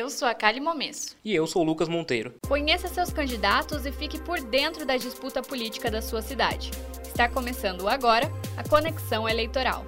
Eu sou a Kali Momesso. E eu sou o Lucas Monteiro. Conheça seus candidatos e fique por dentro da disputa política da sua cidade. Está começando agora a Conexão Eleitoral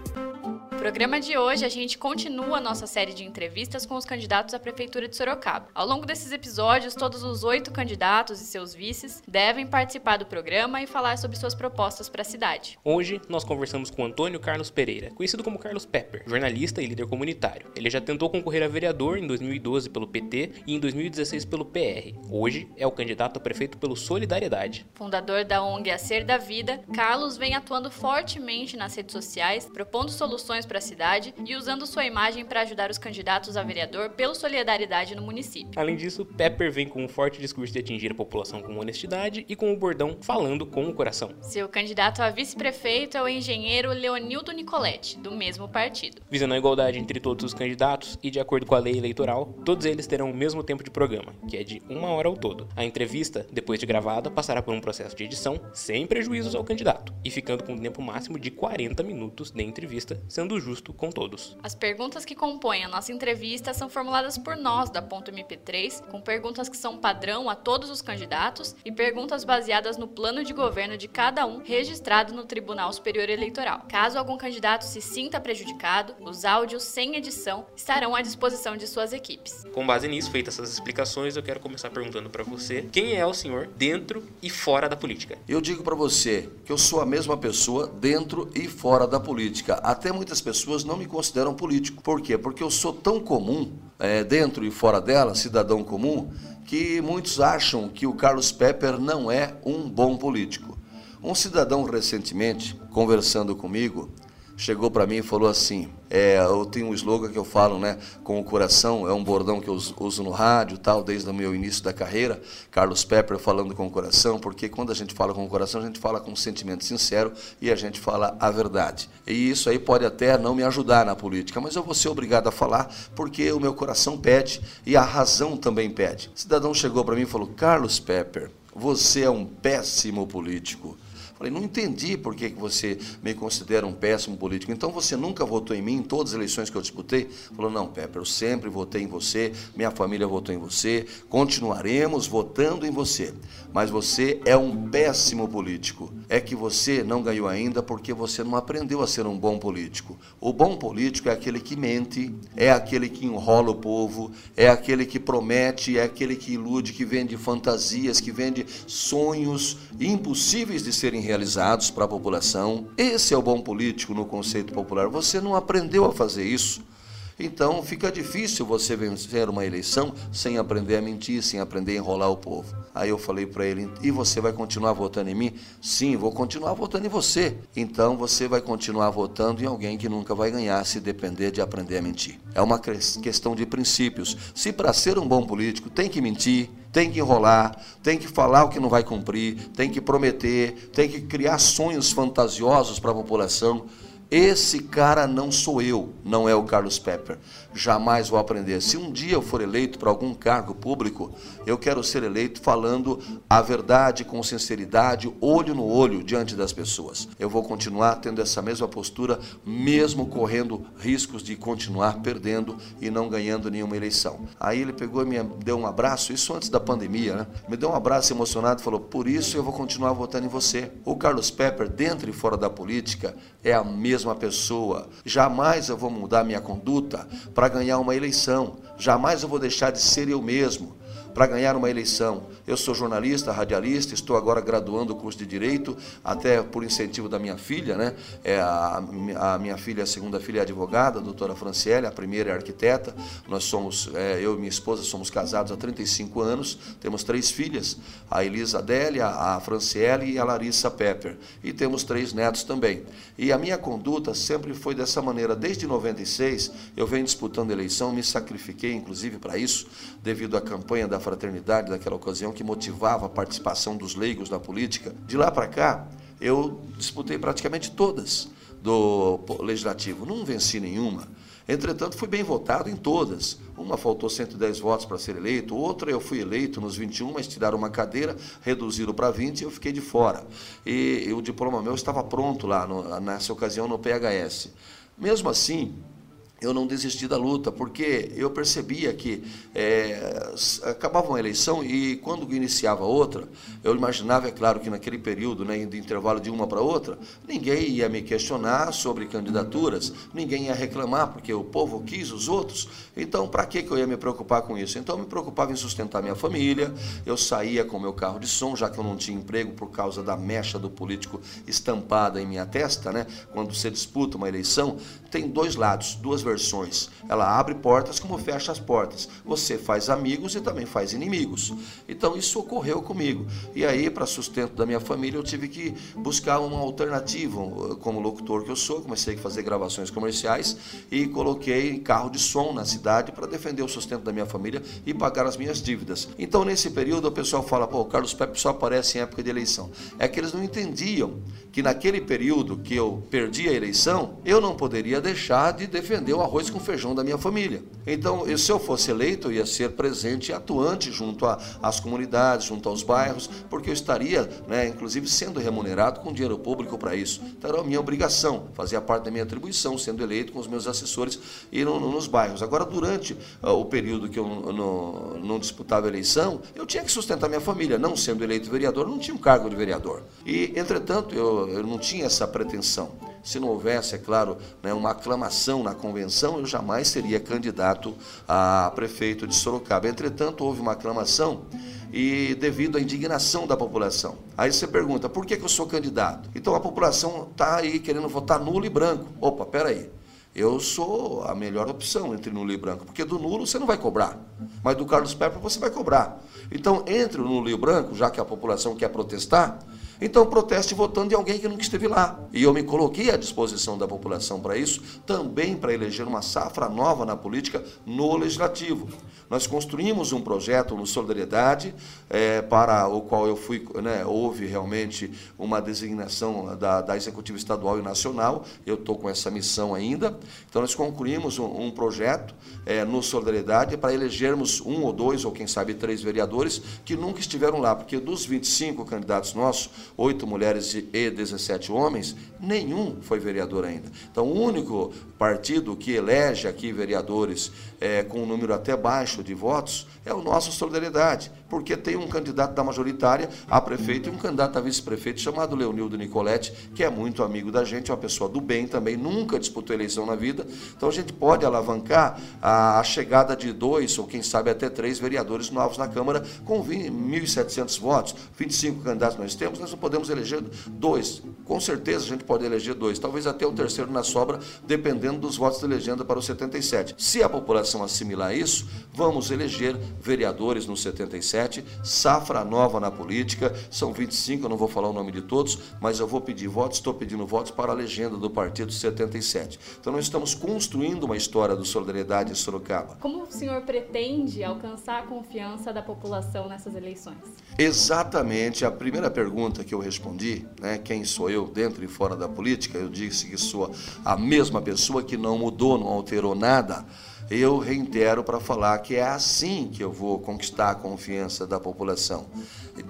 programa de hoje, a gente continua a nossa série de entrevistas com os candidatos à Prefeitura de Sorocaba. Ao longo desses episódios, todos os oito candidatos e seus vices devem participar do programa e falar sobre suas propostas para a cidade. Hoje, nós conversamos com Antônio Carlos Pereira, conhecido como Carlos Pepper, jornalista e líder comunitário. Ele já tentou concorrer a vereador em 2012 pelo PT e em 2016 pelo PR. Hoje, é o candidato a prefeito pelo Solidariedade. Fundador da ONG A Ser da Vida, Carlos vem atuando fortemente nas redes sociais, propondo soluções para a cidade e usando sua imagem para ajudar os candidatos a vereador pelo solidariedade no município. Além disso, Pepper vem com um forte discurso de atingir a população com honestidade e com o bordão falando com o coração. Seu candidato a vice-prefeito é o engenheiro Leonildo Nicoletti, do mesmo partido. Visando a igualdade entre todos os candidatos e de acordo com a lei eleitoral, todos eles terão o mesmo tempo de programa, que é de uma hora ao todo. A entrevista, depois de gravada, passará por um processo de edição sem prejuízos ao candidato e ficando com um tempo máximo de 40 minutos de entrevista, sendo justo com todos. As perguntas que compõem a nossa entrevista são formuladas por nós da Ponto MP3, com perguntas que são padrão a todos os candidatos e perguntas baseadas no plano de governo de cada um registrado no Tribunal Superior Eleitoral. Caso algum candidato se sinta prejudicado, os áudios sem edição estarão à disposição de suas equipes. Com base nisso, feitas essas explicações, eu quero começar perguntando para você: quem é o senhor dentro e fora da política? Eu digo para você que eu sou a mesma pessoa dentro e fora da política. Até muitas pessoas pessoas não me consideram político. Por quê? Porque eu sou tão comum, é, dentro e fora dela, cidadão comum, que muitos acham que o Carlos Pepper não é um bom político. Um cidadão recentemente, conversando comigo, chegou para mim e falou assim: é, eu tenho um slogan que eu falo, né, com o coração, é um bordão que eu uso no rádio, tal, desde o meu início da carreira, Carlos Pepper falando com o coração, porque quando a gente fala com o coração, a gente fala com um sentimento sincero e a gente fala a verdade. E isso aí pode até não me ajudar na política, mas eu vou ser obrigado a falar porque o meu coração pede e a razão também pede. O cidadão chegou para mim e falou: "Carlos Pepper, você é um péssimo político. Falei, não entendi por que você me considera um péssimo político. Então você nunca votou em mim em todas as eleições que eu disputei? Falou, não, Pepe, eu sempre votei em você, minha família votou em você, continuaremos votando em você. Mas você é um péssimo político. É que você não ganhou ainda porque você não aprendeu a ser um bom político. O bom político é aquele que mente, é aquele que enrola o povo, é aquele que promete, é aquele que ilude, que vende fantasias, que vende sonhos impossíveis de serem realizados para a população. Esse é o bom político no conceito popular. Você não aprendeu a fazer isso. Então fica difícil você vencer uma eleição sem aprender a mentir, sem aprender a enrolar o povo. Aí eu falei para ele: e você vai continuar votando em mim? Sim, vou continuar votando em você. Então você vai continuar votando em alguém que nunca vai ganhar se depender de aprender a mentir. É uma questão de princípios. Se para ser um bom político tem que mentir, tem que enrolar, tem que falar o que não vai cumprir, tem que prometer, tem que criar sonhos fantasiosos para a população. Esse cara não sou eu, não é o Carlos Pepper. Jamais vou aprender. Se um dia eu for eleito para algum cargo público, eu quero ser eleito falando a verdade com sinceridade, olho no olho diante das pessoas. Eu vou continuar tendo essa mesma postura, mesmo correndo riscos de continuar perdendo e não ganhando nenhuma eleição. Aí ele pegou e me deu um abraço, isso antes da pandemia, né? Me deu um abraço emocionado e falou: Por isso eu vou continuar votando em você. O Carlos Pepper, dentro e fora da política, é a mesma pessoa. Jamais eu vou mudar minha conduta para ganhar uma eleição. Jamais eu vou deixar de ser eu mesmo para ganhar uma eleição. Eu sou jornalista, radialista, estou agora graduando o curso de Direito, até por incentivo da minha filha, né? É a, a minha filha, a segunda filha é advogada, a doutora Franciele, a primeira é arquiteta. Nós somos, é, eu e minha esposa somos casados há 35 anos, temos três filhas, a Elisa Adélia, a Franciele e a Larissa Pepper. E temos três netos também. E a minha conduta sempre foi dessa maneira. Desde 96, eu venho disputando eleição, me sacrifiquei, inclusive, para isso, devido à campanha da fraternidade daquela ocasião que motivava a participação dos leigos na política. De lá para cá, eu disputei praticamente todas do legislativo, não venci nenhuma. Entretanto, fui bem votado em todas. Uma faltou 110 votos para ser eleito, outra eu fui eleito nos 21, mas tiraram uma cadeira, reduziram para 20 e eu fiquei de fora. E, e o diploma meu estava pronto lá, no, nessa ocasião, no PHS. Mesmo assim, eu não desisti da luta, porque eu percebia que é, acabava uma eleição e quando iniciava outra, eu imaginava, é claro, que naquele período, né, de intervalo de uma para outra, ninguém ia me questionar sobre candidaturas, ninguém ia reclamar, porque o povo quis os outros, então para que eu ia me preocupar com isso? Então eu me preocupava em sustentar minha família, eu saía com meu carro de som, já que eu não tinha emprego por causa da mecha do político estampada em minha testa, né? quando você disputa uma eleição, tem dois lados, duas versões. Ela abre portas como fecha as portas. Você faz amigos e também faz inimigos. Então isso ocorreu comigo. E aí, para sustento da minha família, eu tive que buscar uma alternativa. Como locutor que eu sou, comecei a fazer gravações comerciais e coloquei carro de som na cidade para defender o sustento da minha família e pagar as minhas dívidas. Então, nesse período, o pessoal fala: pô, o Carlos Pepe só aparece em época de eleição. É que eles não entendiam que naquele período que eu perdi a eleição, eu não poderia deixar de defender o arroz com feijão da minha família. Então, se eu fosse eleito, eu ia ser presente e atuante junto às comunidades, junto aos bairros, porque eu estaria, né, inclusive, sendo remunerado com dinheiro público para isso. Então, era a minha obrigação, fazia parte da minha atribuição, sendo eleito com os meus assessores e no, no, nos bairros. Agora, durante uh, o período que eu no, não disputava a eleição, eu tinha que sustentar minha família. Não sendo eleito vereador, não tinha um cargo de vereador. E, entretanto, eu, eu não tinha essa pretensão. Se não houvesse, é claro, né, uma aclamação na convenção, eu jamais seria candidato a prefeito de Sorocaba. Entretanto, houve uma aclamação e devido à indignação da população. Aí você pergunta, por que, que eu sou candidato? Então a população está aí querendo votar nulo e branco. Opa, peraí. Eu sou a melhor opção entre nulo e branco, porque do nulo você não vai cobrar, mas do Carlos Pepper você vai cobrar. Então, entre o nulo e o branco, já que a população quer protestar, então proteste votando em alguém que nunca esteve lá. E eu me coloquei à disposição da população para isso, também para eleger uma safra nova na política no legislativo. Nós construímos um projeto no Solidariedade, é, para o qual eu fui, né, houve realmente uma designação da, da Executiva Estadual e Nacional, eu estou com essa missão ainda. Então nós concluímos um, um projeto é, no Solidariedade para elegermos um ou dois, ou quem sabe três vereadores que nunca estiveram lá, porque dos 25 candidatos nossos, oito mulheres e 17 homens, nenhum foi vereador ainda. Então, o único partido que elege aqui vereadores é, com um número até baixo de votos é o nosso Solidariedade, porque tem um candidato da majoritária a prefeito e um candidato a vice-prefeito chamado Leonildo Nicoletti, que é muito amigo da gente, é uma pessoa do bem também, nunca disputou eleição na vida. Então, a gente pode alavancar a, chegada de dois, ou quem sabe até três vereadores novos na Câmara com 1.700 votos, 25 candidatos nós temos, nós podemos eleger dois. Com certeza a gente pode eleger dois, talvez até o terceiro na sobra, dependendo dos votos de legenda para o 77. Se a população assimilar isso, vamos eleger vereadores no 77, safra nova na política, são 25, eu não vou falar o nome de todos, mas eu vou pedir votos, estou pedindo votos para a legenda do partido 77. Então nós estamos construindo uma história do Solidariedade em Sorocaba. Como o senhor pretende alcançar a confiança da população nessas eleições? Exatamente, a primeira pergunta que que eu respondi, né, quem sou eu dentro e fora da política, eu disse que sou a mesma pessoa que não mudou, não alterou nada. Eu reitero para falar que é assim que eu vou conquistar a confiança da população.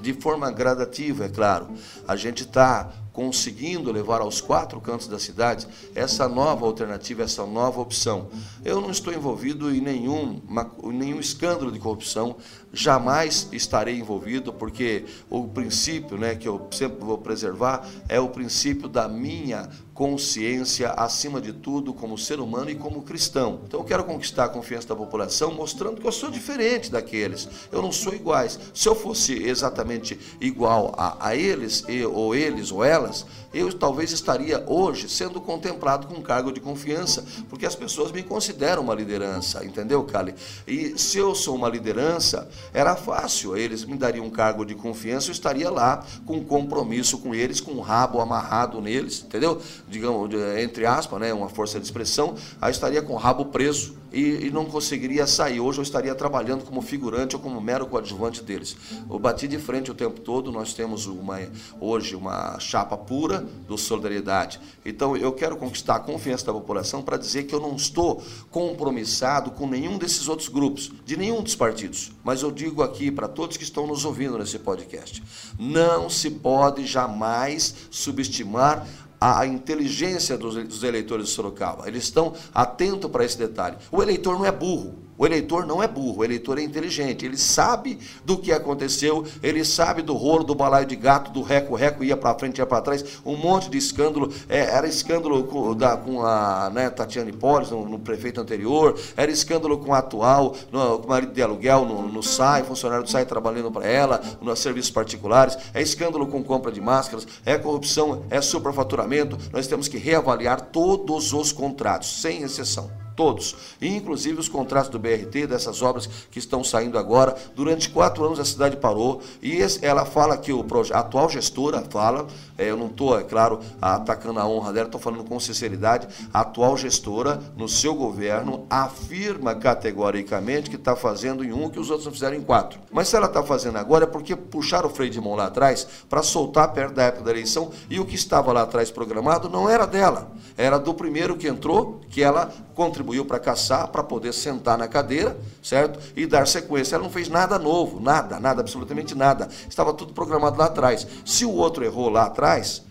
De forma gradativa, é claro. A gente está conseguindo levar aos quatro cantos da cidade essa nova alternativa, essa nova opção. Eu não estou envolvido em nenhum, nenhum escândalo de corrupção, jamais estarei envolvido, porque o princípio né, que eu sempre vou preservar é o princípio da minha consciência, acima de tudo, como ser humano e como cristão. Então eu quero conquistar a confiança da população, mostrando que eu sou diferente daqueles. Eu não sou iguais. Se eu fosse exatamente igual a, a eles, ou eles ou elas, eu talvez estaria hoje sendo contemplado com um cargo de confiança, porque as pessoas me consideram uma liderança, entendeu, Cali? E se eu sou uma liderança, era fácil, eles me dariam um cargo de confiança, eu estaria lá com compromisso com eles, com o rabo amarrado neles, entendeu? Digamos, entre aspas, né, uma força de expressão, aí estaria com o rabo preso e, e, não conseguiria sair. Hoje eu estaria trabalhando como figurante ou como mero coadjuvante deles. Eu bati de frente o tempo todo, nós temos uma, hoje uma chapa pura do Solidariedade. Então eu quero conquistar a confiança da população para dizer que eu não estou compromissado com nenhum desses outros grupos, de nenhum dos partidos. Mas eu digo aqui para todos que estão nos ouvindo nesse podcast: não se pode jamais subestimar a inteligência dos eleitores de Sorocaba. Eles estão atentos para esse detalhe. O eleitor não é burro. O eleitor não é burro, o eleitor é inteligente. Ele sabe do que aconteceu, ele sabe do rolo, do balaio de gato, do reco-reco, ia para frente, ia para trás, um monte de escândalo. É, era escândalo com, da, com a né, Tatiane Polis, no, no, prefeito anterior, era escândalo com a atual, no, com o marido de aluguel no, no SAI, funcionário do SAI trabalhando para ela, nos serviços particulares, é escândalo com compra de máscaras, é corrupção, é superfaturamento. Nós temos que reavaliar todos os contratos, sem exceção. Todos, inclusive os contratos do BRT, dessas obras que estão saindo agora. Durante quatro anos a cidade parou e ela fala que o atual gestora fala, é, eu não estou, é claro, atacando a honra dela, estou falando com sinceridade, a atual gestora, no seu governo, afirma categoricamente que está fazendo em um que os outros não fizeram em quatro. Mas se ela está fazendo agora é porque puxaram o freio de mão lá atrás para soltar perto da época da eleição e o que estava lá atrás programado não era dela, era do primeiro que entrou, que ela contribuiu para caçar, para poder sentar na cadeira, certo? E dar sequência. Ela não fez nada novo, nada, nada, absolutamente nada. Estava tudo programado lá atrás. Se o outro errou lá atrás,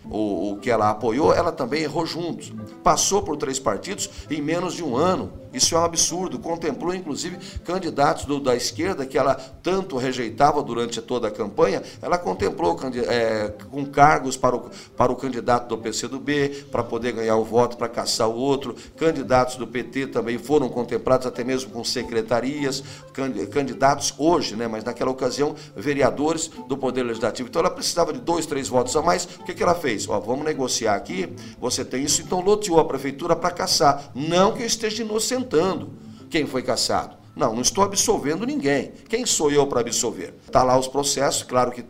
o, o que ela apoiou, ela também errou juntos. Passou por três partidos em menos de um ano. Isso é um absurdo. Contemplou, inclusive, candidatos do, da esquerda que ela tanto rejeitava durante toda a campanha. Ela contemplou é, com cargos para o, para o candidato do PCdoB, para poder ganhar o voto, para caçar o outro. Candidatos do PT também foram contemplados, até mesmo com secretarias. Candidatos hoje, né, mas naquela ocasião, vereadores do Poder Legislativo. Então ela precisava de dois, três votos a mais. O que, que ela fez? Ó, vamos negociar aqui, você tem isso, então loteou a prefeitura para caçar. Não que eu esteja quem foi caçado. Não, não estou absolvendo ninguém. Quem sou eu para absolver? Está lá os processos, claro que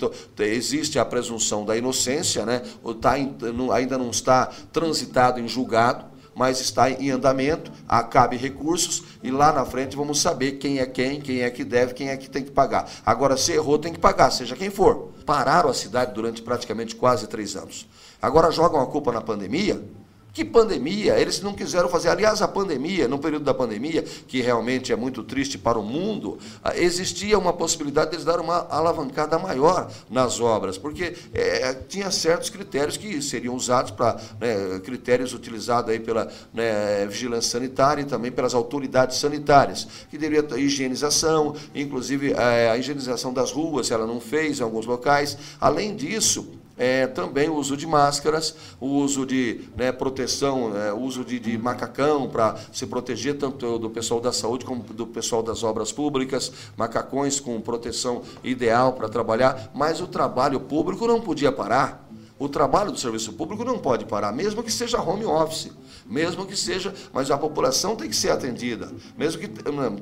existe a presunção da inocência, né? Tá, ainda não está transitado em julgado, mas está em andamento, acabe recursos e lá na frente vamos saber quem é quem, quem é que deve, quem é que tem que pagar. Agora, se errou, tem que pagar, seja quem for. Pararam a cidade durante praticamente quase três anos. Agora jogam a culpa na pandemia, que pandemia? Eles não quiseram fazer. Aliás, a pandemia, no período da pandemia, que realmente é muito triste para o mundo, existia uma possibilidade de eles dar uma alavancada maior nas obras, porque é, tinha certos critérios que seriam usados para né, critérios utilizados aí pela né, vigilância sanitária e também pelas autoridades sanitárias, que deveria ter higienização, inclusive é, a higienização das ruas, ela não fez em alguns locais. Além disso, é, também o uso de máscaras, o uso de né, proteção, é, uso de, de macacão para se proteger tanto do pessoal da saúde como do pessoal das obras públicas, macacões com proteção ideal para trabalhar, mas o trabalho público não podia parar. O trabalho do serviço público não pode parar, mesmo que seja home office, mesmo que seja, mas a população tem que ser atendida. Mesmo que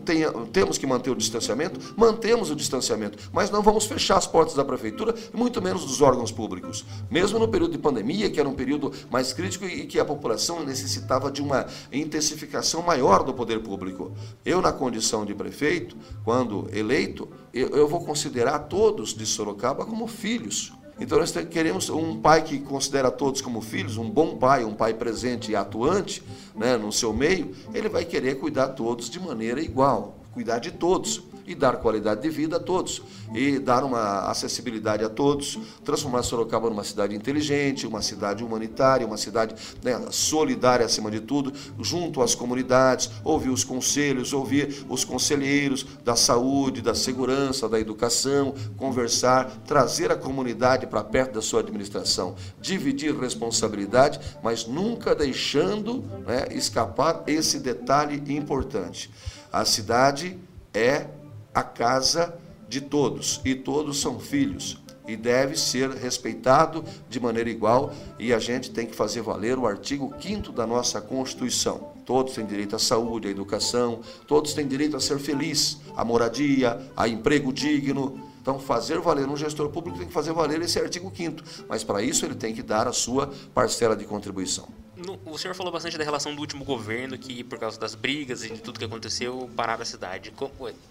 tenha, temos que manter o distanciamento, mantemos o distanciamento, mas não vamos fechar as portas da prefeitura, muito menos dos órgãos públicos. Mesmo no período de pandemia, que era um período mais crítico e que a população necessitava de uma intensificação maior do poder público. Eu, na condição de prefeito, quando eleito, eu, eu vou considerar todos de Sorocaba como filhos. Então nós queremos um pai que considera todos como filhos, um bom pai, um pai presente e atuante né, no seu meio, ele vai querer cuidar todos de maneira igual, cuidar de todos e dar qualidade de vida a todos, e dar uma acessibilidade a todos, transformar Sorocaba numa cidade inteligente, uma cidade humanitária, uma cidade né, solidária acima de tudo, junto às comunidades, ouvir os conselhos, ouvir os conselheiros da saúde, da segurança, da educação, conversar, trazer a comunidade para perto da sua administração, dividir responsabilidade, mas nunca deixando né, escapar esse detalhe importante. A cidade é a casa de todos, e todos são filhos, e deve ser respeitado de maneira igual, e a gente tem que fazer valer o artigo 5 da nossa Constituição. Todos têm direito à saúde, à educação, todos têm direito a ser feliz, à moradia, a emprego digno. Então, fazer valer um gestor público tem que fazer valer esse artigo 5 mas para isso ele tem que dar a sua parcela de contribuição. No, o senhor falou bastante da relação do último governo, que por causa das brigas e de tudo que aconteceu, pararam a cidade.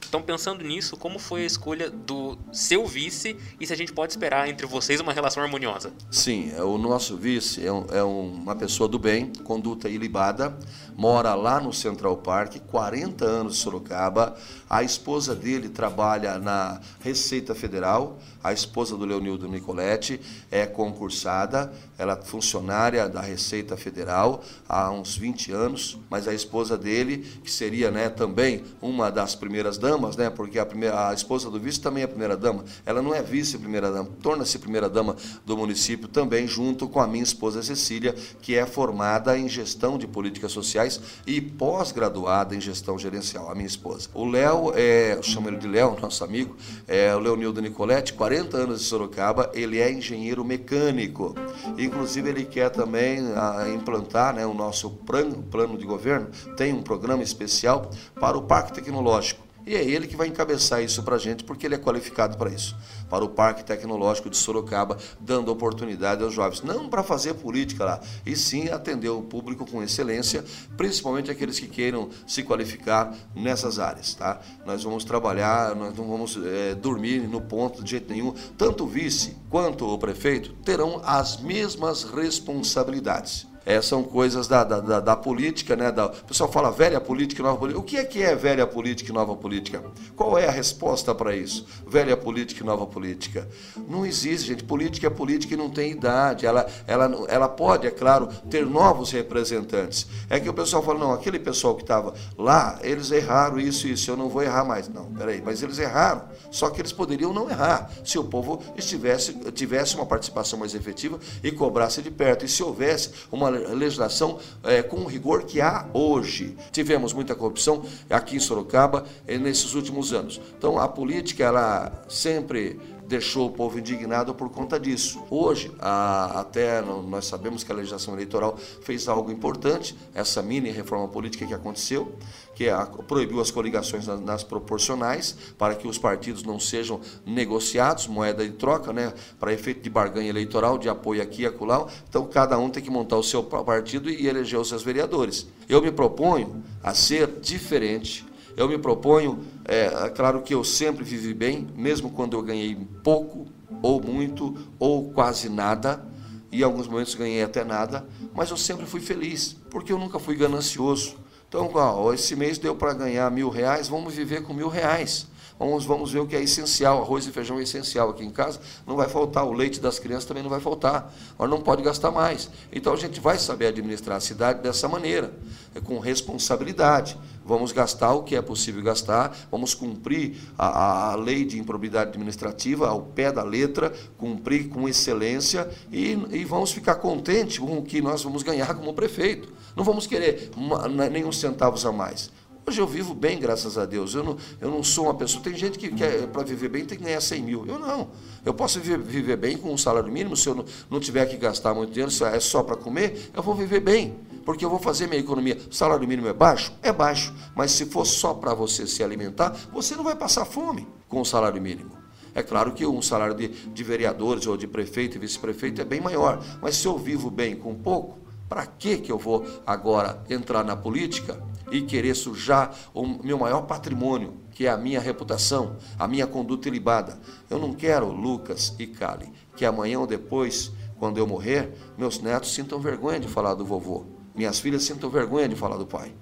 então, pensando nisso, como foi a escolha do seu vice e se a gente pode esperar entre vocês uma relação harmoniosa? Sim, é, o nosso vice é, um, é uma pessoa do bem, conduta ilibada, mora lá no Central Park, 40 anos de Sorocaba. A esposa dele trabalha na Receita Federal, a esposa do Leonildo Nicoletti é concursada, ela é funcionária da Receita Federal há uns 20 anos, mas a esposa dele, que seria né, também uma das primeiras damas, né, porque a, primeira, a esposa do vice também é primeira dama, ela não é vice-primeira dama, torna-se primeira dama do município também, junto com a minha esposa Cecília, que é formada em gestão de políticas sociais e pós-graduada em gestão gerencial, a minha esposa. O Léo, é, eu chamo ele de Léo, nosso amigo, é o Leonildo Nicoletti, 40 anos de Sorocaba, ele é engenheiro mecânico. Inclusive, ele quer também a, ah, implantar né, o nosso plano de governo, tem um programa especial para o Parque Tecnológico. E é ele que vai encabeçar isso para a gente, porque ele é qualificado para isso. Para o Parque Tecnológico de Sorocaba, dando oportunidade aos jovens. Não para fazer política lá, e sim atender o público com excelência, principalmente aqueles que queiram se qualificar nessas áreas. Tá? Nós vamos trabalhar, nós não vamos é, dormir no ponto de jeito nenhum. Tanto o vice quanto o prefeito terão as mesmas responsabilidades é, são coisas da, da, da, da política, né? Da, o pessoal fala velha política e nova política. O que é que é velha política e nova política? Qual é a resposta para isso? Velha política e nova política. Não existe, gente. Política é política e não tem idade. Ela, ela, ela pode, é claro, ter novos representantes. É que o pessoal fala, não, aquele pessoal que estava lá, eles erraram isso e isso, eu não vou errar mais. Não, peraí, mas eles erraram. Só que eles poderiam não errar se o povo estivesse, tivesse uma participação mais efetiva e cobrasse de perto. E se houvesse uma legislação é, com o rigor que há hoje. Tivemos muita corrupção aqui em Sorocaba é, nesses últimos anos. Então, a política, ela sempre deixou o povo indignado por conta disso. Hoje, a, até nós sabemos que a legislação eleitoral fez algo importante, essa mini reforma política que aconteceu, que é a, proibiu as coligações nas, nas, proporcionais, para que os partidos não sejam negociados, moeda de troca, né, para efeito de barganha eleitoral, de apoio aqui e acolá. Então, cada um tem que montar o seu partido e eleger os seus vereadores. Eu me proponho a ser diferente, eu me proponho, é, é, claro que eu sempre vivi bem, mesmo quando eu ganhei pouco, ou muito, ou quase nada, e em alguns momentos ganhei até nada, mas eu sempre fui feliz, porque eu nunca fui ganancioso. Então, ó, esse mês deu para ganhar mil reais, vamos viver com mil reais. Vamos, vamos ver o que é essencial. Arroz e feijão é essencial aqui em casa. Não vai faltar. O leite das crianças também não vai faltar. Mas não pode gastar mais. Então a gente vai saber administrar a cidade dessa maneira, é com responsabilidade. Vamos gastar o que é possível gastar, vamos cumprir a, a lei de improbidade administrativa ao pé da letra, cumprir com excelência e, e vamos ficar contentes com o que nós vamos ganhar como prefeito. Não vamos querer uma, nenhum centavos a mais. Hoje eu vivo bem, graças a Deus. Eu não, eu não sou uma pessoa. Tem gente que quer, para viver bem, tem que ganhar 100 mil. Eu não. Eu posso viver, viver bem com um salário mínimo. Se eu não, não tiver que gastar muito dinheiro, se é só para comer, eu vou viver bem. Porque eu vou fazer minha economia. O salário mínimo é baixo? É baixo. Mas se for só para você se alimentar, você não vai passar fome com o salário mínimo. É claro que um salário de, de vereadores ou de prefeito e vice-prefeito é bem maior. Mas se eu vivo bem com pouco, para que eu vou agora entrar na política e querer sujar o meu maior patrimônio, que é a minha reputação, a minha conduta ilibada? Eu não quero, Lucas e Cali, que amanhã ou depois, quando eu morrer, meus netos sintam vergonha de falar do vovô, minhas filhas sintam vergonha de falar do pai.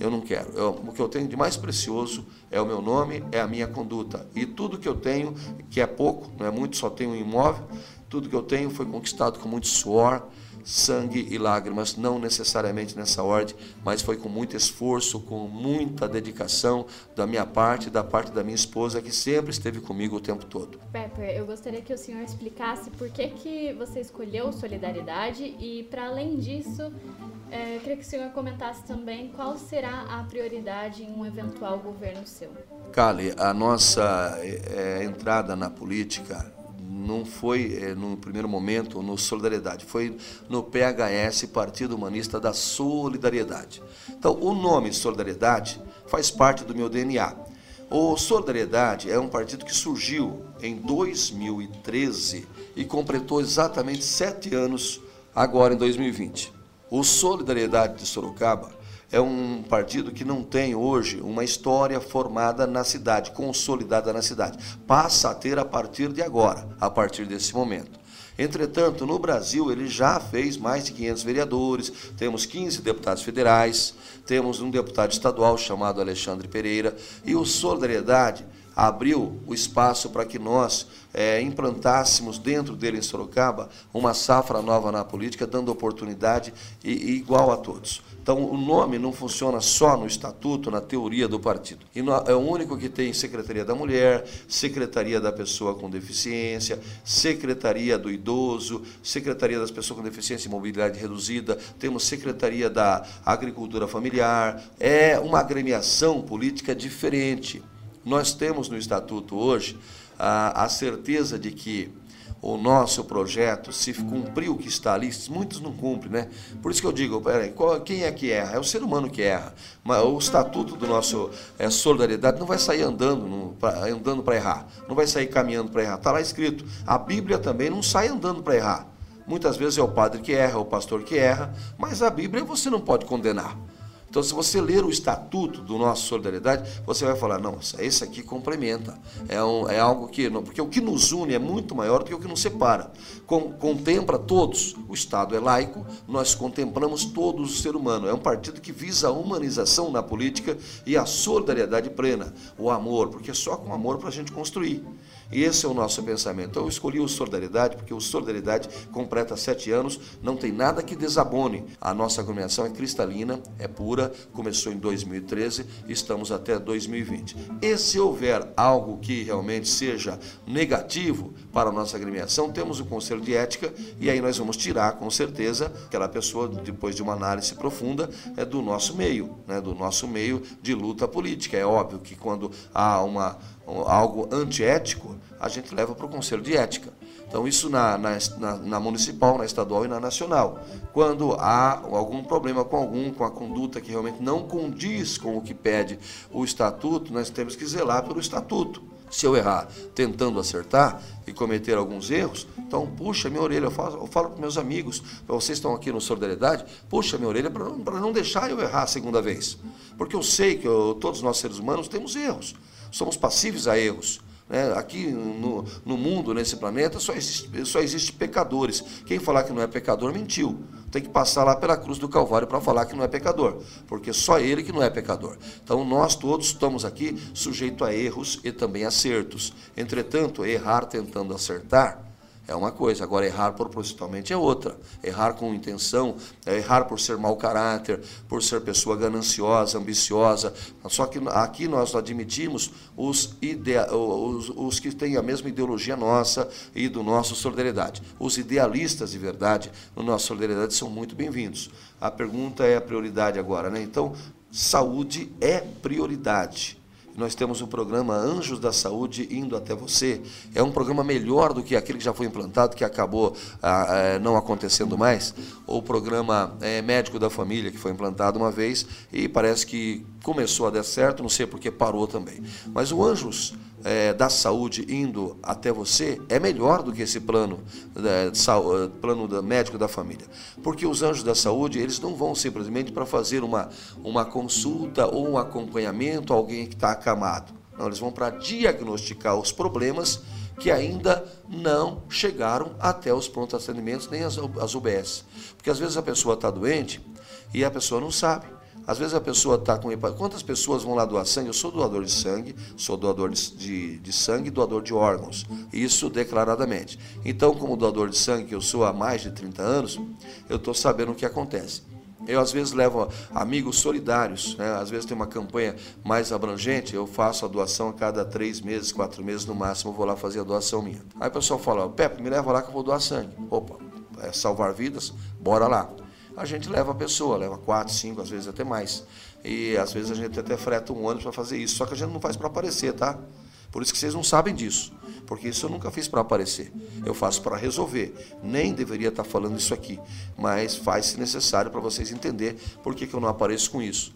Eu não quero. Eu, o que eu tenho de mais precioso é o meu nome, é a minha conduta. E tudo que eu tenho, que é pouco, não é muito, só tenho um imóvel, tudo que eu tenho foi conquistado com muito suor, sangue e lágrimas, não necessariamente nessa ordem, mas foi com muito esforço, com muita dedicação da minha parte, da parte da minha esposa, que sempre esteve comigo o tempo todo. Pepper, eu gostaria que o senhor explicasse por que, que você escolheu solidariedade e, para além disso, é, eu queria que o senhor comentasse também qual será a prioridade em um eventual governo seu. Kali, a nossa é, entrada na política não foi é, no primeiro momento no Solidariedade, foi no PHS, Partido Humanista da Solidariedade. Então, o nome Solidariedade faz parte do meu DNA. O Solidariedade é um partido que surgiu em 2013 e completou exatamente sete anos agora em 2020. O Solidariedade de Sorocaba é um partido que não tem hoje uma história formada na cidade, consolidada na cidade. Passa a ter a partir de agora, a partir desse momento. Entretanto, no Brasil, ele já fez mais de 500 vereadores, temos 15 deputados federais, temos um deputado estadual chamado Alexandre Pereira, e o Solidariedade abriu o espaço para que nós é, implantássemos dentro dele em Sorocaba uma safra nova na política, dando oportunidade e, e igual a todos. Então, o nome não funciona só no estatuto, na teoria do partido. E é o único que tem Secretaria da Mulher, Secretaria da Pessoa com Deficiência, Secretaria do Idoso, Secretaria das Pessoas com Deficiência e Mobilidade Reduzida, temos Secretaria da Agricultura Familiar. É uma agremiação política diferente. Nós temos no estatuto hoje a, a certeza de que o nosso projeto, se cumprir o que está ali, muitos não cumprem, né? Por isso que eu digo, peraí, qual, quem é que erra? É o ser humano que erra. Mas o estatuto do nosso é, solidariedade não vai sair andando andando para errar, não vai sair caminhando para errar. Está lá escrito. A Bíblia também não sai andando para errar. Muitas vezes é o padre que erra, é o pastor que erra, mas a Bíblia você não pode condenar. Então, se você ler o estatuto do nosso Solidariedade, você vai falar, não, esse aqui complementa. É, um, é algo que. Não, porque o que nos une é muito maior do que o que nos separa. Com, contempla todos. O Estado é laico, nós contemplamos todos o ser humano. É um partido que visa a humanização na política e a solidariedade plena, o amor, porque é só com amor para a gente construir. Esse é o nosso pensamento. Então, eu escolhi o Solidariedade, porque o Solidariedade completa sete anos, não tem nada que desabone. A nossa agremiação é cristalina, é pura, começou em 2013, estamos até 2020. E se houver algo que realmente seja negativo para a nossa agremiação, temos o Conselho de Ética e aí nós vamos tirar, com certeza, aquela pessoa, depois de uma análise profunda, é do nosso meio, né, do nosso meio de luta política. É óbvio que quando há uma algo antiético, a gente leva para o Conselho de Ética. Então, isso na, na, na, municipal, na estadual e na nacional. Quando há algum problema com algum, com a conduta que realmente não condiz com o que pede o estatuto, nós temos que zelar pelo estatuto. Se eu errar tentando acertar e cometer alguns erros, então puxa minha orelha. Eu falo, eu falo para meus amigos, vocês estão aqui no Solidariedade, puxa minha orelha para não, não deixar eu errar a segunda vez. Porque eu sei que eu, todos nós seres humanos temos erros somos passíveis a erros. Né? Aqui no, no mundo, nesse planeta, só existe, só existe pecadores. Quem falar que não é pecador mentiu. Tem que passar lá pela cruz do Calvário para falar que não é pecador, porque só ele que não é pecador. Então nós todos estamos aqui sujeitos a erros e também acertos. Entretanto, errar tentando acertar é uma coisa, agora errar propositalmente é outra. Errar com intenção, é errar por ser mau caráter, por ser pessoa gananciosa, ambiciosa. Só que aqui nós admitimos os, idea, os, os que têm a mesma ideologia nossa e do nosso solidariedade. Os idealistas de verdade no nosso solidariedade são muito bem-vindos. A pergunta é a prioridade agora, né? Então, saúde é prioridade nós temos o programa Anjos da Saúde indo até você. É um programa melhor do que aquele que já foi implantado, que acabou ah, eh, não acontecendo mais. O programa é, Médico da Família, que foi implantado uma vez e parece que começou a dar certo, não sei porque parou também. Mas o Anjos é, da saúde indo até você é melhor do que esse plano, é, plano da, médico da família. Porque os anjos da saúde, eles não vão simplesmente para fazer uma, uma consulta ou um acompanhamento a alguém que está acamado. Não, eles vão para diagnosticar os problemas que ainda não chegaram até os prontos atendimentos, nem as, as UBS. Porque às vezes a pessoa está doente e a pessoa não sabe. Às vezes a pessoa está com hepatite. Quantas pessoas vão lá doar sangue? Eu sou doador de sangue, sou doador de, de, sangue e doador de órgãos. Isso declaradamente. Então, como doador de sangue, que eu sou há mais de 30 anos, eu estou sabendo o que acontece. Eu, às vezes, levo amigos solidários, né? às vezes tem uma campanha mais abrangente, eu faço a doação a cada três meses, quatro meses no máximo, eu vou lá fazer a doação minha. Aí o pessoal fala, Pepe, me leva lá que eu vou doar sangue. Opa, é salvar vidas, bora lá a gente leva a pessoa, leva quatro, cinco, às vezes até mais. E às vezes a gente até freta um ônibus para fazer isso. Só que a gente não faz para aparecer, tá? Por isso que vocês não sabem disso. Porque isso eu nunca fiz para aparecer. Eu faço para resolver. Nem deveria estar tá falando isso aqui. Mas faz se necessário para vocês entenderem por que, que eu não apareço com isso.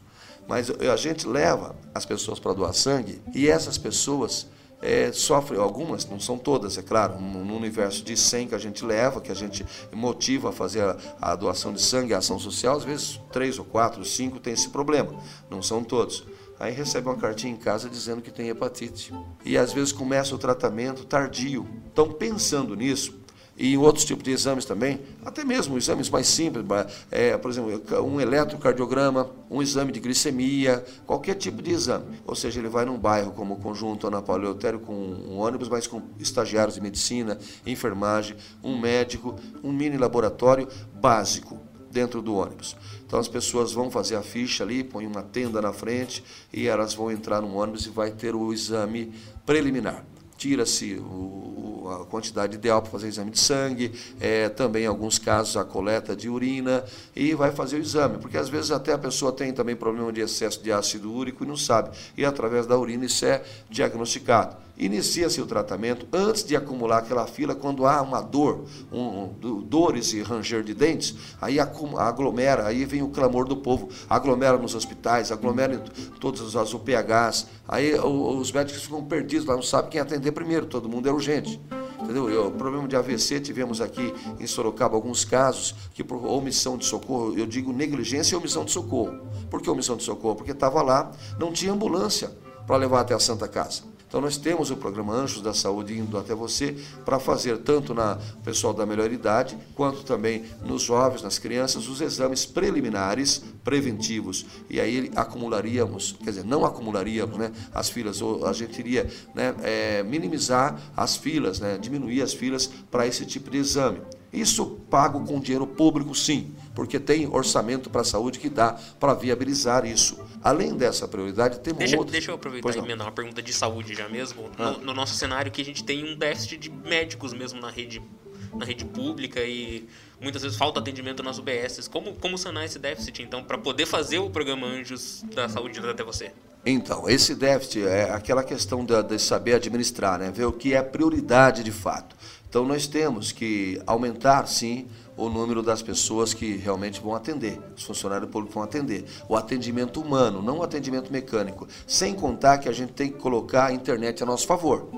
Mas a gente leva as pessoas para doar sangue e essas pessoas é, sofrem, algumas, não são todas, é claro, no universo de 100 que a gente leva, que a gente motiva a fazer a, a doação de sangue, a ação social, às vezes três ou quatro, cinco tem esse problema, não são todos. Aí recebe uma cartinha em casa dizendo que tem hepatite. E às vezes começa o tratamento tardio. Então, pensando nisso, e outros tipos de exames também, até mesmo exames mais simples, é, por exemplo, um eletrocardiograma, um exame de glicemia, qualquer tipo de exame. Ou seja, ele vai num bairro como o Conjunto Ana Paula Eleutério com um ônibus, mas com estagiários de medicina, enfermagem, um médico, um mini laboratório básico dentro do ônibus. Então as pessoas vão fazer a ficha ali, põem uma tenda na frente e elas vão entrar no ônibus e vai ter o exame preliminar tira-se a quantidade ideal para fazer exame de sangue, é, também em alguns casos a coleta de urina e vai fazer o exame, porque às vezes até a pessoa tem também problema de excesso de ácido úrico e não sabe, e através da urina isso é diagnosticado. Inicia-se o tratamento antes de acumular aquela fila, quando há uma dor, um, um, dores e ranger de dentes, aí aglomera, aí vem o clamor do povo, aglomera nos hospitais, aglomera em todas as UPHs, aí os médicos ficam perdidos, lá não sabem quem atender primeiro, todo mundo é urgente. Entendeu? O problema de AVC, tivemos aqui em Sorocaba alguns casos que por omissão de socorro, eu digo negligência e omissão de socorro. Por que omissão de socorro? Porque estava lá, não tinha ambulância para levar até a Santa Casa. Então nós temos o programa Anjos da Saúde indo até você para fazer tanto na pessoal da melhor idade, quanto também nos jovens, nas crianças, os exames preliminares preventivos. E aí acumularíamos, quer dizer, não acumularíamos né, as filas, ou a gente iria né, é, minimizar as filas, né, diminuir as filas para esse tipo de exame. Isso pago com dinheiro público, sim, porque tem orçamento para a saúde que dá para viabilizar isso. Além dessa prioridade, temos deixa, outras. Deixa eu aproveitar e emendar uma pergunta de saúde já mesmo. Ah. No, no, nosso cenário que a gente tem um déficit de médicos mesmo na rede, na rede pública e muitas vezes falta atendimento nas UBSs. Como, como sanar esse déficit, então, para poder fazer o programa Anjos da Saúde até você? Então, esse déficit é aquela questão de, de saber administrar, né? ver o que é prioridade de fato. Então, nós temos que aumentar, sim, o número das pessoas que realmente vão atender, os funcionários públicos vão atender. O atendimento humano, não o atendimento mecânico. Sem contar que a gente tem que colocar a internet a nosso favor.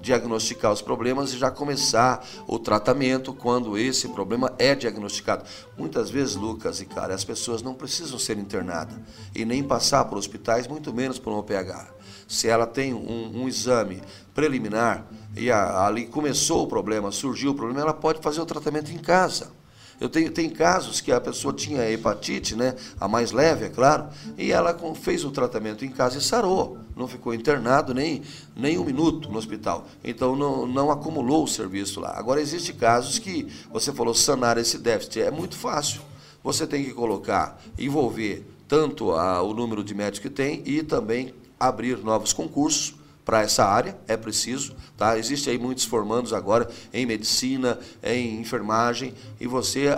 Diagnosticar os problemas e já começar o tratamento quando esse problema é diagnosticado. Muitas vezes, Lucas e cara, as pessoas não precisam ser internadas e nem passar por hospitais, muito menos por um OPH. Se ela tem um, um exame preliminar e a, ali começou o problema, surgiu o problema, ela pode fazer o tratamento em casa. Eu tenho tem casos que a pessoa tinha hepatite, né, a mais leve, é claro, e ela fez o tratamento em casa e sarou. Não ficou internado nem, nem um minuto no hospital. Então não, não acumulou o serviço lá. Agora, existem casos que você falou sanar esse déficit. É muito fácil. Você tem que colocar, envolver tanto a, o número de médicos que tem e também abrir novos concursos para essa área, é preciso, tá? Existe aí muitos formandos agora em medicina, em enfermagem, e você,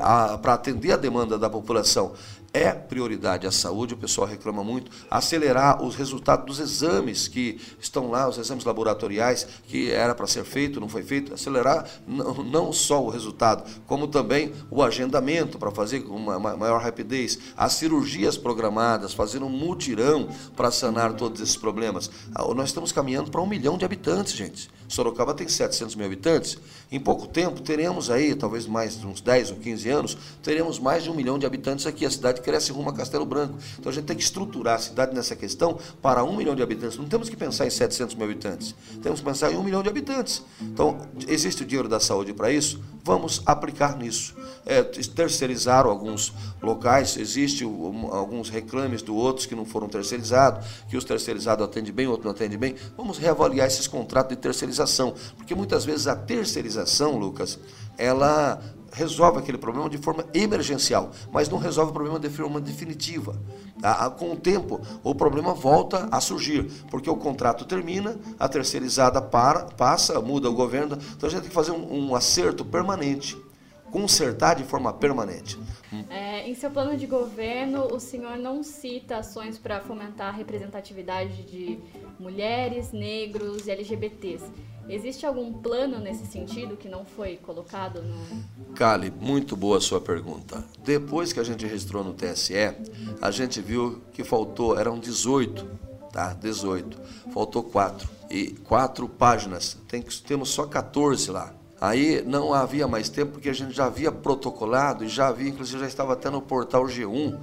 para atender a demanda da população, é prioridade a saúde, o pessoal reclama muito, acelerar os resultados dos exames que estão lá, os exames laboratoriais que era para ser feito, não foi feito, acelerar não, só o resultado, como também o agendamento para fazer com uma, maior rapidez, as cirurgias programadas, fazer um mutirão para sanar todos esses problemas. Ah, nós estamos caminhando para um milhão de habitantes, gente. Sorocaba tem 700 mil habitantes. Em pouco tempo teremos aí, talvez mais uns 10 ou 15 anos, teremos mais de um milhão de habitantes aqui. A cidade cresce rumo a Castelo Branco. Então a gente tem que estruturar a cidade nessa questão para um milhão de habitantes. Não temos que pensar em 700 mil habitantes. Temos que pensar em um milhão de habitantes. Então, existe o dinheiro da saúde para isso? Vamos aplicar nisso. É, terceirizaram alguns locais, existe alguns reclames do outros que não foram terceirizados, que os terceirizados atendem bem, outros não atendem bem. Vamos reavaliar esses contratos de terceirização, porque muitas vezes a terceirização, Lucas, ela resolve aquele problema de forma emergencial, mas não resolve o problema de forma definitiva. Com o tempo, o problema volta a surgir, porque o contrato termina, a terceirizada para, passa, muda o governo, então a gente tem que fazer um, um acerto permanente, consertar de forma permanente. É, em seu plano de governo, o senhor não cita ações para fomentar a representatividade de mulheres, negros e LGBTs. Existe algum plano nesse sentido que não foi colocado no. Cali, muito boa a sua pergunta. Depois que a gente registrou no TSE, a gente viu que faltou, eram 18 tá? 18. Faltou quatro. E quatro páginas. Tem, temos só 14 lá. Aí não havia mais tempo, porque a gente já havia protocolado e já havia, inclusive já estava até no portal G1.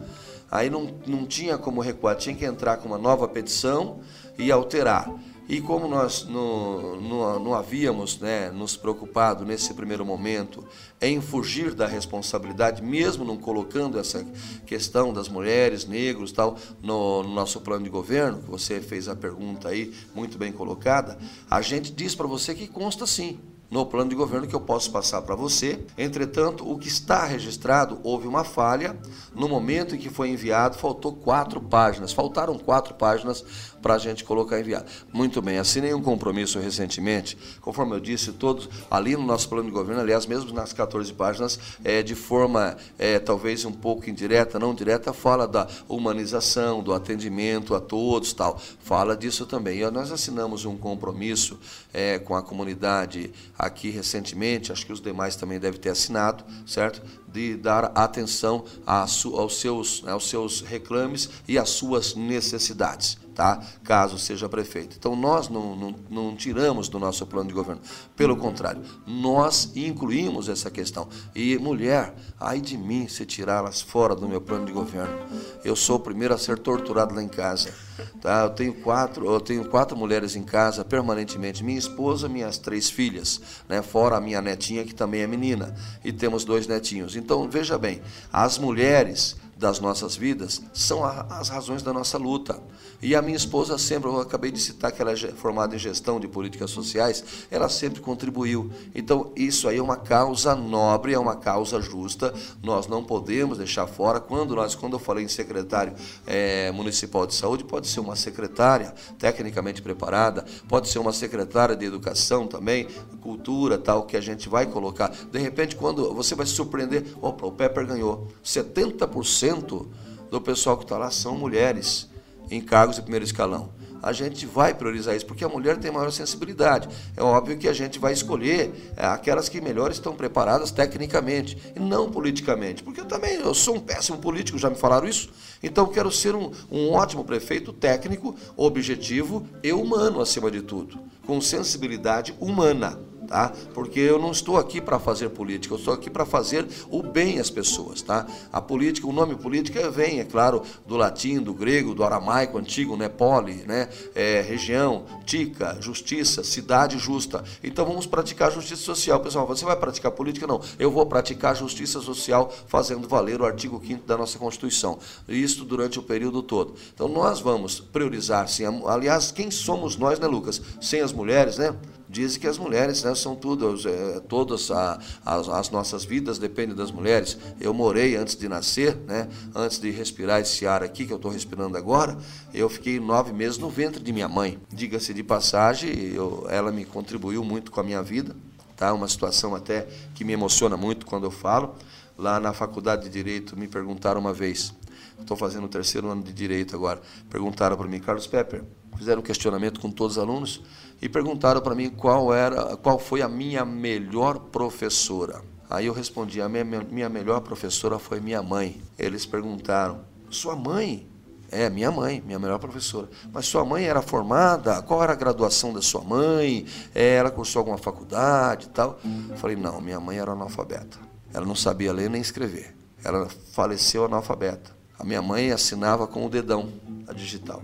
Aí não, não tinha como recuar, tinha que entrar com uma nova petição e alterar. E como nós não, não, não, havíamos né, nos preocupado nesse primeiro momento em fugir da responsabilidade, mesmo não colocando essa questão das mulheres, negros tal, no, no nosso plano de governo, que você fez a pergunta aí, muito bem colocada, a gente diz para você que consta sim no plano de governo que eu posso passar para você. Entretanto, o que está registrado, houve uma falha. No momento em que foi enviado, faltou quatro páginas. Faltaram quatro páginas para a gente colocar enviado. Muito bem, assinei um compromisso recentemente, conforme eu disse, todos ali no nosso plano de governo, aliás, mesmo nas 14 páginas, é, de forma é, talvez um pouco indireta, não direta, fala da humanização, do atendimento a todos, tal. Fala disso também. E nós assinamos um compromisso é, com a comunidade aqui recentemente, acho que os demais também devem ter assinado, certo? De dar atenção aos seus, né, aos seus reclames e às suas necessidades tá? caso seja prefeito. Então, nós não, não, não, tiramos do nosso plano de governo. Pelo contrário, nós incluímos essa questão. E, mulher, ai de mim se tirá-las fora do meu plano de governo. Eu sou o primeiro a ser torturado lá em casa. Tá? Eu, tenho quatro, eu tenho quatro mulheres em casa permanentemente. Minha esposa, minhas três filhas, né? fora a minha netinha, que também é menina. E temos dois netinhos. Então, veja bem, as mulheres das nossas vidas são a, as razões da nossa luta. E a minha esposa sempre, eu acabei de citar que ela é formada em gestão de políticas sociais, ela sempre contribuiu. Então, isso aí é uma causa nobre, é uma causa justa, nós não podemos deixar fora. Quando nós, quando eu falei em secretário é, municipal de saúde, pode ser uma secretária tecnicamente preparada, pode ser uma secretária de educação também, cultura, tal, que a gente vai colocar. De repente, quando você vai se surpreender, opa, o Pepper ganhou 70% do pessoal que está lá são mulheres em cargos de primeiro escalão. A gente vai priorizar isso, porque a mulher tem maior sensibilidade. É óbvio que a gente vai escolher é, aquelas que melhor estão preparadas tecnicamente e não politicamente. Porque eu também eu sou um péssimo político, já me falaram isso. Então eu quero ser um, um ótimo prefeito técnico, objetivo e humano acima de tudo, com sensibilidade humana tá? Porque eu não estou aqui para fazer política, eu estou aqui para fazer o bem às pessoas, tá? A política, o nome política vem, é claro, do latim, do grego, do aramaico antigo, né? Poli, né? É, região, tica, justiça, cidade justa. Então vamos praticar justiça social. Pessoal, você vai praticar política? Não. Eu vou praticar justiça social fazendo valer o artigo 5 da nossa Constituição. Isso durante o período todo. Então nós vamos priorizar, sim. Aliás, quem somos nós, né, Lucas? Sem as mulheres, né? Dizem que as mulheres né, são tudo, é, todas a, as, as, nossas vidas dependem das mulheres. Eu morei antes de nascer, né, antes de respirar esse ar aqui que eu estou respirando agora, eu fiquei nove meses no ventre de minha mãe. Diga-se de passagem, eu, ela me contribuiu muito com a minha vida, tá? Uma situação até que me emociona muito quando eu falo. Lá na faculdade de direito me perguntaram uma vez, estou fazendo o terceiro ano de direito agora, perguntaram para mim, Carlos Pepper, fizeram um questionamento com todos os alunos e perguntaram para mim qual era, qual foi a minha melhor professora. Aí eu respondi: a minha, minha melhor professora foi minha mãe. Eles perguntaram: sua mãe? É, minha mãe, minha melhor professora. Mas sua mãe era formada? Qual era a graduação da sua mãe? É, ela cursou alguma faculdade e tal? Eu falei: não, minha mãe era analfabeta. Ela não sabia ler nem escrever. Ela faleceu analfabeta. A minha mãe assinava com o dedão, a digital.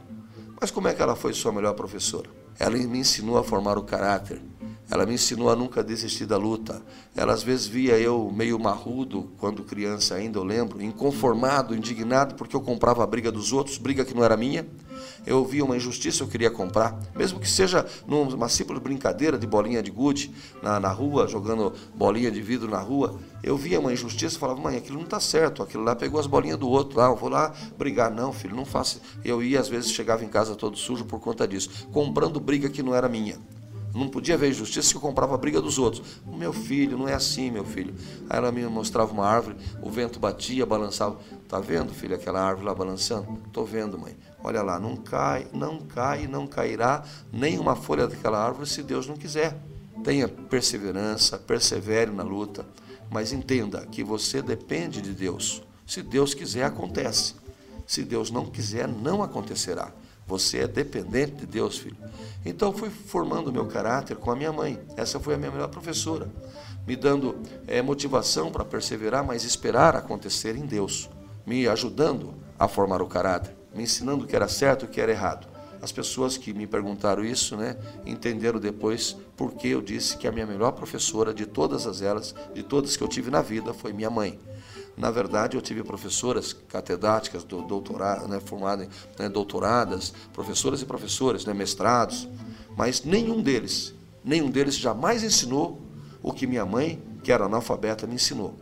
Mas como é que ela foi sua melhor professora? Ela me ensinou a formar o caráter. Ela me ensinou a nunca desistir da luta. Ela às vezes via eu meio marrudo, quando criança ainda, eu lembro, inconformado, indignado, porque eu comprava a briga dos outros, briga que não era minha eu via uma injustiça, eu queria comprar, mesmo que seja numa simples brincadeira de bolinha de gude na, na rua, jogando bolinha de vidro na rua, eu via uma injustiça e falava, mãe, aquilo não está certo, aquilo lá pegou as bolinhas do outro lá, eu vou lá brigar. Não, filho, não faça. Eu ia, às vezes, chegava em casa todo sujo por conta disso, comprando briga que não era minha. Não podia ver injustiça que eu comprava a briga dos outros. Meu filho, não é assim, meu filho. Aí ela me mostrava uma árvore, o vento batia, balançava. Tá vendo, filho, aquela árvore lá balançando? Tô vendo, mãe. Olha lá, não cai, não cai, não cairá nenhuma folha daquela árvore se Deus não quiser. Tenha perseverança, persevere na luta, mas entenda que você depende de Deus. Se Deus quiser, acontece. Se Deus não quiser, não acontecerá. Você é dependente de Deus, filho. Então fui formando meu caráter com a minha mãe. Essa foi a minha melhor professora, me dando é, motivação para perseverar, mas esperar acontecer em Deus, me ajudando a formar o caráter, me ensinando o que era certo e o que era errado. As pessoas que me perguntaram isso, né, entenderam depois porque eu disse que a minha melhor professora de todas as elas, de todas que eu tive na vida, foi minha mãe. Na verdade, eu tive professoras catedráticas, do, doutorado, né, né, doutoradas, professoras e professores, né, mestrados, mas nenhum deles, nenhum deles jamais ensinou o que minha mãe, que era analfabeta, me ensinou.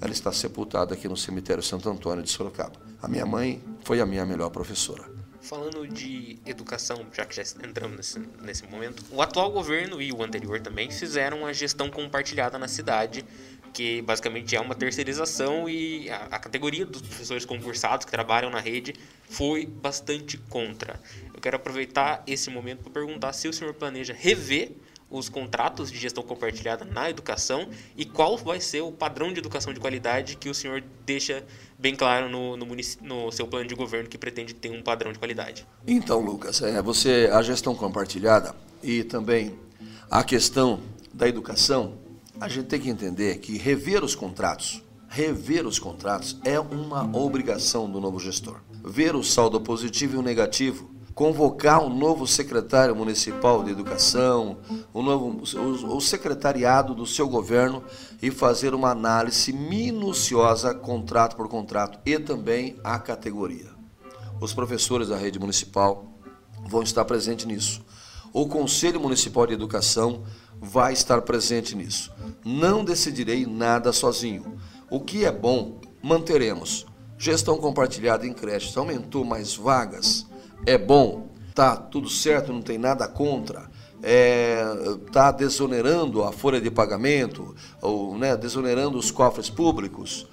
Ela está sepultada aqui no cemitério Santo Antônio de Sorocaba. A minha mãe foi a minha melhor professora. Falando de educação, já que já entramos nesse, nesse momento, o atual governo e o anterior também fizeram a gestão compartilhada na cidade, que basicamente é uma terceirização e a, a categoria dos professores concursados que trabalham na rede foi bastante contra. Eu quero aproveitar esse momento para perguntar se o senhor planeja rever os contratos de gestão compartilhada na educação e qual vai ser o padrão de educação de qualidade que o senhor deixa bem claro no, no, no seu plano de governo que pretende ter um padrão de qualidade. Então, Lucas, é, você a gestão compartilhada e também a questão da educação, a gente tem que entender que rever os contratos, rever os contratos é uma obrigação do novo gestor. Ver o saldo positivo e o negativo convocar um novo secretário municipal de educação, o, novo, o, o secretariado do seu governo e fazer uma análise minuciosa, contrato por contrato, e também a categoria. Os professores da rede municipal vão estar presentes nisso. O Conselho Municipal de Educação vai estar presente nisso. Não decidirei nada sozinho. O que é bom, manteremos. Gestão compartilhada em creches aumentou mais vagas é bom, tá tudo certo, não tem nada contra, é, tá desonerando a folha de pagamento, ou né, desonerando os cofres públicos,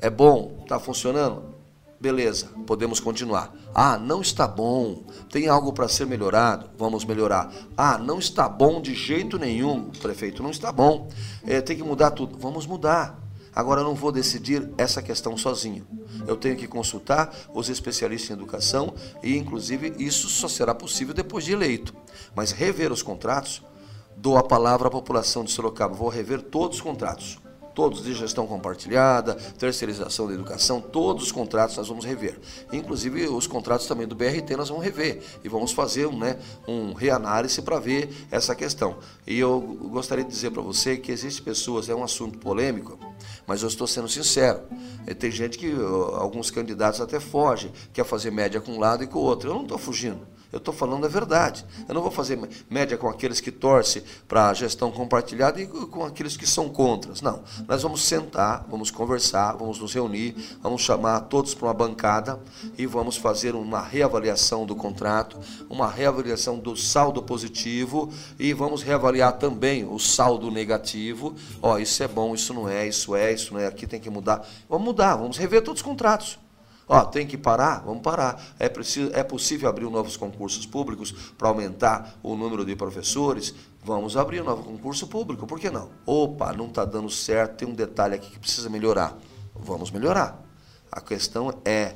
é bom, está funcionando? Beleza, podemos continuar. Ah, não está bom, tem algo para ser melhorado, vamos melhorar. Ah, não está bom de jeito nenhum, prefeito, não está bom, é, tem que mudar tudo, vamos mudar. Agora, eu não vou decidir essa questão sozinho. Eu tenho que consultar os especialistas em educação e, inclusive, isso só será possível depois de eleito. Mas rever os contratos, dou a palavra à população de Sorocaba. Vou rever todos os contratos todos de gestão compartilhada, terceirização da educação, todos os contratos nós vamos rever. Inclusive os contratos também do BRT nós vamos rever e vamos fazer né, um reanálise para ver essa questão. E eu gostaria de dizer para você que existem pessoas, é um assunto polêmico, mas eu estou sendo sincero. Tem gente que, alguns candidatos até fogem, quer fazer média com um lado e com o outro. Eu não estou fugindo. Eu estou falando a verdade. Eu não vou fazer média com aqueles que torcem para a gestão compartilhada e com aqueles que são contras. Não. Nós vamos sentar, vamos conversar, vamos nos reunir, vamos chamar todos para uma bancada e vamos fazer uma reavaliação do contrato, uma reavaliação do saldo positivo e vamos reavaliar também o saldo negativo. Ó, oh, isso é bom, isso não é, isso é, isso não é, aqui tem que mudar. Vamos mudar, vamos rever todos os contratos. Ó, tem que parar? Vamos parar. É, preciso, é possível abrir novos concursos públicos para aumentar o número de professores? Vamos abrir um novo concurso público, por que não? Opa, não está dando certo, tem um detalhe aqui que precisa melhorar. Vamos melhorar. A questão é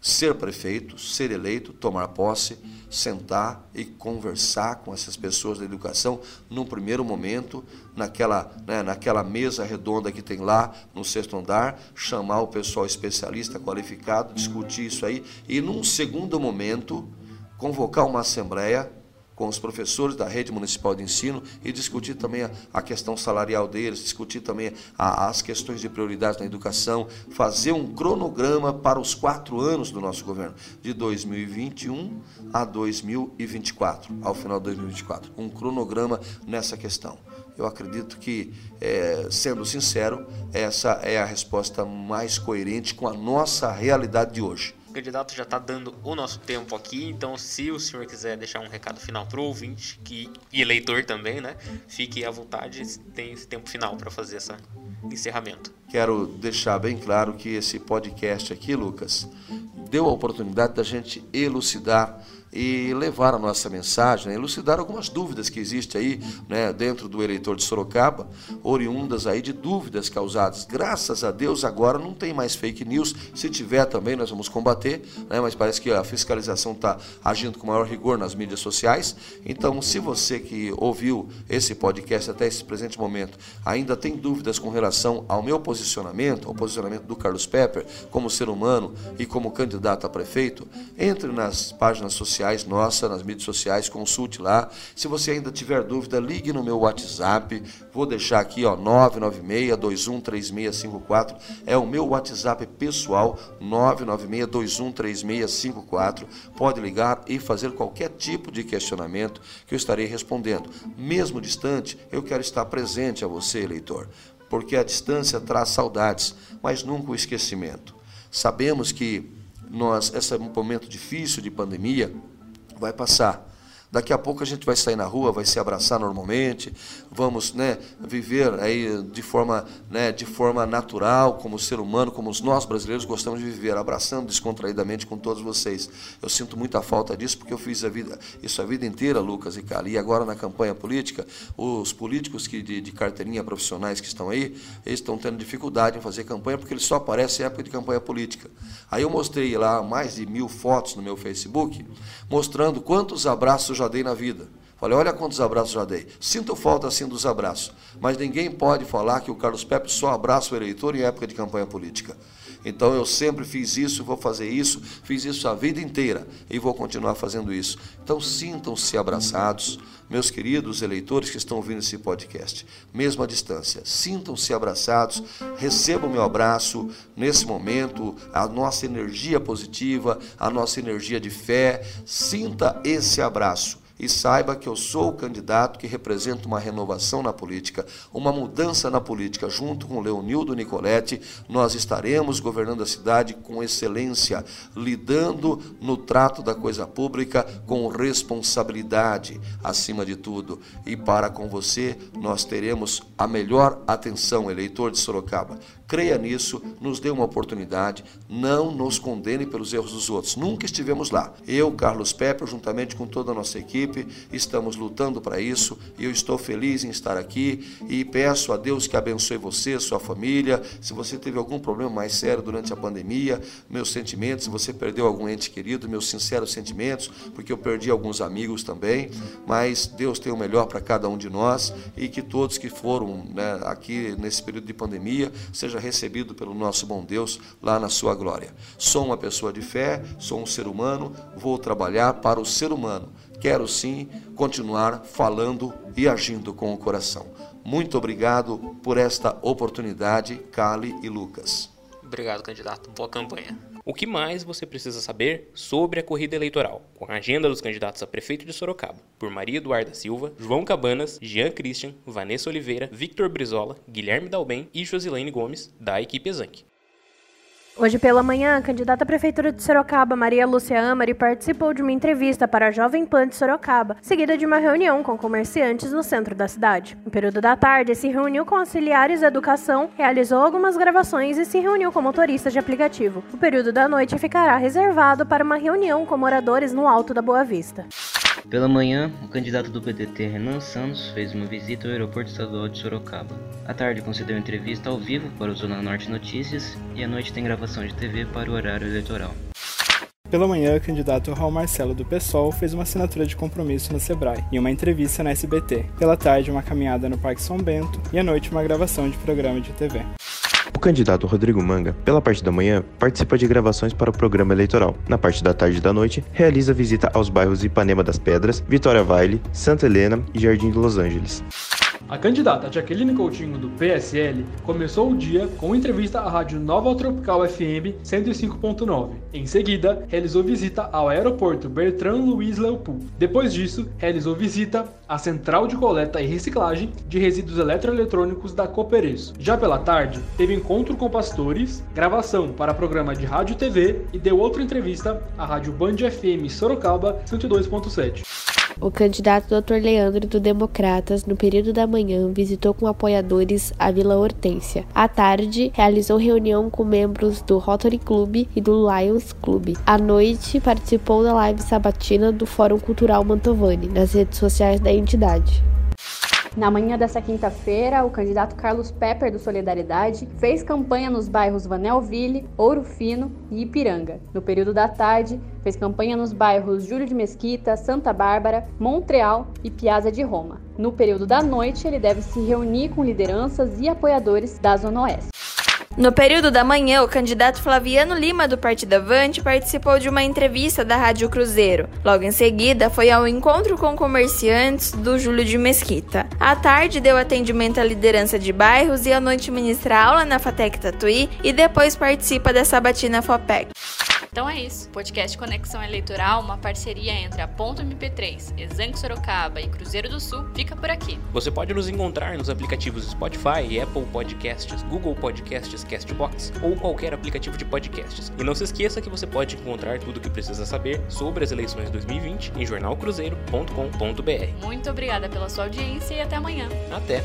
ser prefeito, ser eleito, tomar posse, sentar e conversar com essas pessoas da educação num primeiro momento, naquela, né, naquela mesa redonda que tem lá no sexto andar, chamar o pessoal especialista qualificado, discutir isso aí e num segundo momento convocar uma assembleia com os professores da rede municipal de ensino e discutir também a, a questão salarial deles, discutir também a, as questões de prioridade na educação, fazer um cronograma para os quatro anos do nosso governo, de 2021 a 2024, ao final de 2024. Um cronograma nessa questão. Eu acredito que, é, sendo sincero, essa é a resposta mais coerente com a nossa realidade de hoje. O candidato já está dando o nosso tempo aqui, então se o senhor quiser deixar um recado final para o ouvinte que, e eleitor também, né? Fique à vontade, tem esse tempo final para fazer esse encerramento. Quero deixar bem claro que esse podcast aqui, Lucas, deu a oportunidade da gente elucidar e levar a nossa mensagem, né, elucidar algumas dúvidas que existem aí né, dentro do eleitor de Sorocaba, oriundas aí de dúvidas causadas. Graças a Deus agora não tem mais fake news, se tiver também nós vamos combater, né, mas parece que a fiscalização está agindo com maior rigor nas mídias sociais. Então, se você que ouviu esse podcast até esse presente momento ainda tem dúvidas com relação ao meu posicionamento, ao posicionamento do Carlos Pepper como ser humano e como candidato a prefeito, entre nas páginas sociais nossa, nas mídias sociais, consulte lá. Se você ainda tiver dúvida, ligue no meu WhatsApp. Vou deixar aqui, ó, 996-213654. É o meu WhatsApp pessoal, 996-213654. Pode ligar e fazer qualquer tipo de questionamento que eu estarei respondendo. Mesmo distante, eu quero estar presente a você, eleitor, porque a distância traz saudades, mas nunca o esquecimento. Sabemos que nós, esse momento difícil de pandemia vai passar. Daqui a pouco a gente vai sair na rua, vai se abraçar normalmente, vamos né, viver aí de forma, né, de forma natural, como ser humano, como nós brasileiros gostamos de viver, abraçando descontraídamente com todos vocês. Eu sinto muita falta disso porque eu fiz a vida, isso a vida inteira, Lucas e Cali. E agora na campanha política, os políticos que de, de carteirinha profissionais que estão aí, eles estão tendo dificuldade em fazer campanha porque eles só aparecem em época de campanha política. Aí eu mostrei lá mais de mil fotos no meu Facebook, mostrando quantos abraços já dei na vida. Falei, olha quantos abraços já dei. Sinto falta assim dos abraços. Mas ninguém pode falar que o Carlos Pepe só abraça o eleitor em época de campanha política. Então eu sempre fiz isso, vou fazer isso, fiz isso a vida inteira e vou continuar fazendo isso. Então sintam-se abraçados, meus queridos eleitores que estão ouvindo esse podcast, mesmo à distância, sintam-se abraçados, recebam meu abraço nesse momento, a nossa energia positiva, a nossa energia de fé, sinta esse abraço e saiba que eu sou o candidato que representa uma renovação na política, uma mudança na política. Junto com Leonildo Nicoletti, nós estaremos governando a cidade com excelência, lidando no trato da coisa pública com responsabilidade, acima de tudo. E para com você, nós teremos a melhor atenção, eleitor de Sorocaba. Creia nisso, nos dê uma oportunidade, não nos condene pelos erros dos outros. Nunca estivemos lá. Eu, Carlos Pepper, juntamente com toda a nossa equipe, estamos lutando para isso e eu estou feliz em estar aqui e peço a Deus que abençoe você, sua família. Se você teve algum problema mais sério durante a pandemia, meus sentimentos, se você perdeu algum ente querido, meus sinceros sentimentos, porque eu perdi alguns amigos também, mas Deus tem o melhor para cada um de nós e que todos que foram né, aqui nesse período de pandemia sejam recebido pelo nosso bom Deus lá na sua glória. Sou uma pessoa de fé, sou um ser humano, vou trabalhar para o ser humano. Quero sim continuar falando e agindo com o coração. Muito obrigado por esta oportunidade, Cali e Lucas. Obrigado, candidato. Boa campanha. O que mais você precisa saber sobre a corrida eleitoral, com a agenda dos candidatos a prefeito de Sorocaba, por Maria Eduarda Silva, João Cabanas, Jean Christian, Vanessa Oliveira, Victor Brizola, Guilherme Dalben e Josilene Gomes, da equipe Exanque. Hoje pela manhã, a candidata à Prefeitura de Sorocaba, Maria Lúcia Amari, participou de uma entrevista para a Jovem Pan de Sorocaba, seguida de uma reunião com comerciantes no centro da cidade. No período da tarde, se reuniu com auxiliares da educação, realizou algumas gravações e se reuniu com motoristas de aplicativo. O período da noite ficará reservado para uma reunião com moradores no Alto da Boa Vista. Pela manhã, o candidato do PDT Renan Santos fez uma visita ao aeroporto estadual de Sorocaba. À tarde, concedeu entrevista ao vivo para o Zona Norte Notícias e à noite tem gravação de TV para o horário eleitoral. Pela manhã, o candidato Raul Marcelo do PSOL fez uma assinatura de compromisso no Sebrae e uma entrevista na SBT. Pela tarde, uma caminhada no Parque São Bento e à noite, uma gravação de programa de TV. O candidato Rodrigo Manga, pela parte da manhã, participa de gravações para o programa eleitoral. Na parte da tarde e da noite, realiza visita aos bairros Ipanema das Pedras, Vitória Vale, Santa Helena e Jardim de Los Angeles. A candidata Jaqueline Coutinho, do PSL, começou o dia com entrevista à rádio Nova Tropical FM 105.9. Em seguida, realizou visita ao aeroporto Bertrand Louis Leopold. Depois disso, realizou visita à central de coleta e reciclagem de resíduos eletroeletrônicos da Coopereço. Já pela tarde, teve encontro com pastores, gravação para programa de rádio TV e deu outra entrevista à rádio Band FM Sorocaba 102.7. O candidato Dr. Leandro do Democratas, no período da manhã, visitou com apoiadores a Vila Hortência. À tarde, realizou reunião com membros do Rotary Club e do Lions Club. À noite, participou da live sabatina do Fórum Cultural Mantovani nas redes sociais da entidade. Na manhã dessa quinta-feira, o candidato Carlos Pepper do Solidariedade fez campanha nos bairros Vanelville, Ouro Fino e Ipiranga. No período da tarde, fez campanha nos bairros Júlio de Mesquita, Santa Bárbara, Montreal e Piazza de Roma. No período da noite, ele deve se reunir com lideranças e apoiadores da Zona Oeste. No período da manhã, o candidato Flaviano Lima, do Partido Avante, participou de uma entrevista da Rádio Cruzeiro. Logo em seguida, foi ao encontro com comerciantes do Júlio de Mesquita. À tarde, deu atendimento à liderança de bairros e à noite ministra aula na Fatec Tatuí e depois participa da sabatina FOPEC. Então é isso. Podcast Conexão Eleitoral, uma parceria entre a Ponto MP3, Exangue Sorocaba e Cruzeiro do Sul, fica por aqui. Você pode nos encontrar nos aplicativos Spotify, Apple Podcasts, Google Podcasts, Castbox ou qualquer aplicativo de podcasts. E não se esqueça que você pode encontrar tudo o que precisa saber sobre as eleições 2020 em jornalcruzeiro.com.br. Muito obrigada pela sua audiência e até amanhã. Até!